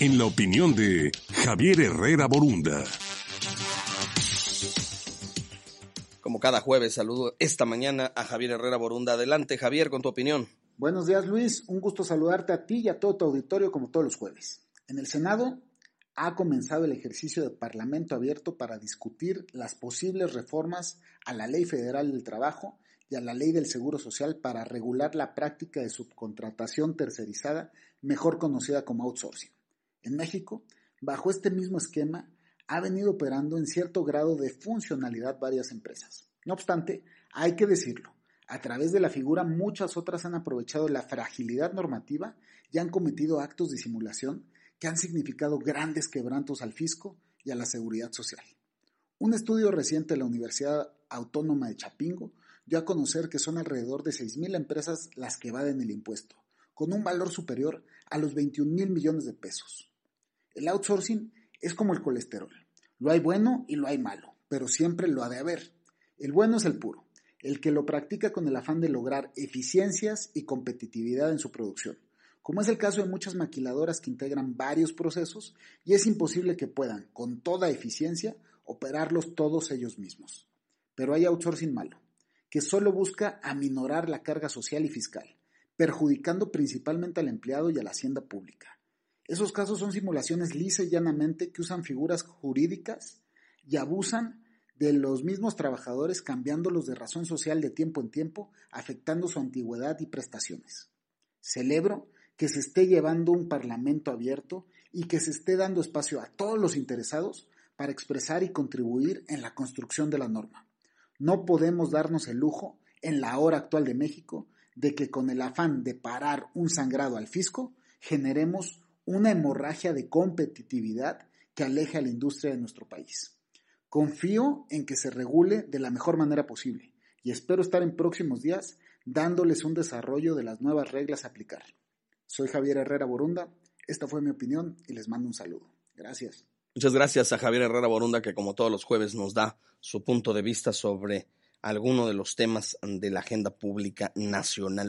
en la opinión de Javier Herrera Borunda. Como cada jueves, saludo esta mañana a Javier Herrera Borunda. Adelante, Javier, con tu opinión. Buenos días, Luis. Un gusto saludarte a ti y a todo tu auditorio como todos los jueves. En el Senado ha comenzado el ejercicio de Parlamento abierto para discutir las posibles reformas a la Ley Federal del Trabajo y a la Ley del Seguro Social para regular la práctica de subcontratación tercerizada, mejor conocida como outsourcing. En México, bajo este mismo esquema, ha venido operando en cierto grado de funcionalidad varias empresas. No obstante, hay que decirlo, a través de la figura muchas otras han aprovechado la fragilidad normativa y han cometido actos de simulación que han significado grandes quebrantos al fisco y a la seguridad social. Un estudio reciente de la Universidad Autónoma de Chapingo dio a conocer que son alrededor de 6.000 empresas las que evaden el impuesto, con un valor superior a los 21 mil millones de pesos. El outsourcing es como el colesterol. Lo hay bueno y lo hay malo, pero siempre lo ha de haber. El bueno es el puro, el que lo practica con el afán de lograr eficiencias y competitividad en su producción, como es el caso de muchas maquiladoras que integran varios procesos y es imposible que puedan, con toda eficiencia, operarlos todos ellos mismos. Pero hay outsourcing malo, que solo busca aminorar la carga social y fiscal, perjudicando principalmente al empleado y a la hacienda pública. Esos casos son simulaciones lisa y llanamente que usan figuras jurídicas y abusan de los mismos trabajadores cambiándolos de razón social de tiempo en tiempo, afectando su antigüedad y prestaciones. Celebro que se esté llevando un parlamento abierto y que se esté dando espacio a todos los interesados para expresar y contribuir en la construcción de la norma. No podemos darnos el lujo, en la hora actual de México, de que con el afán de parar un sangrado al fisco, generemos una hemorragia de competitividad que aleje a la industria de nuestro país. Confío en que se regule de la mejor manera posible y espero estar en próximos días dándoles un desarrollo de las nuevas reglas a aplicar. Soy Javier Herrera Borunda, esta fue mi opinión y les mando un saludo. Gracias. Muchas gracias a Javier Herrera Borunda que como todos los jueves nos da su punto de vista sobre alguno de los temas de la agenda pública nacional.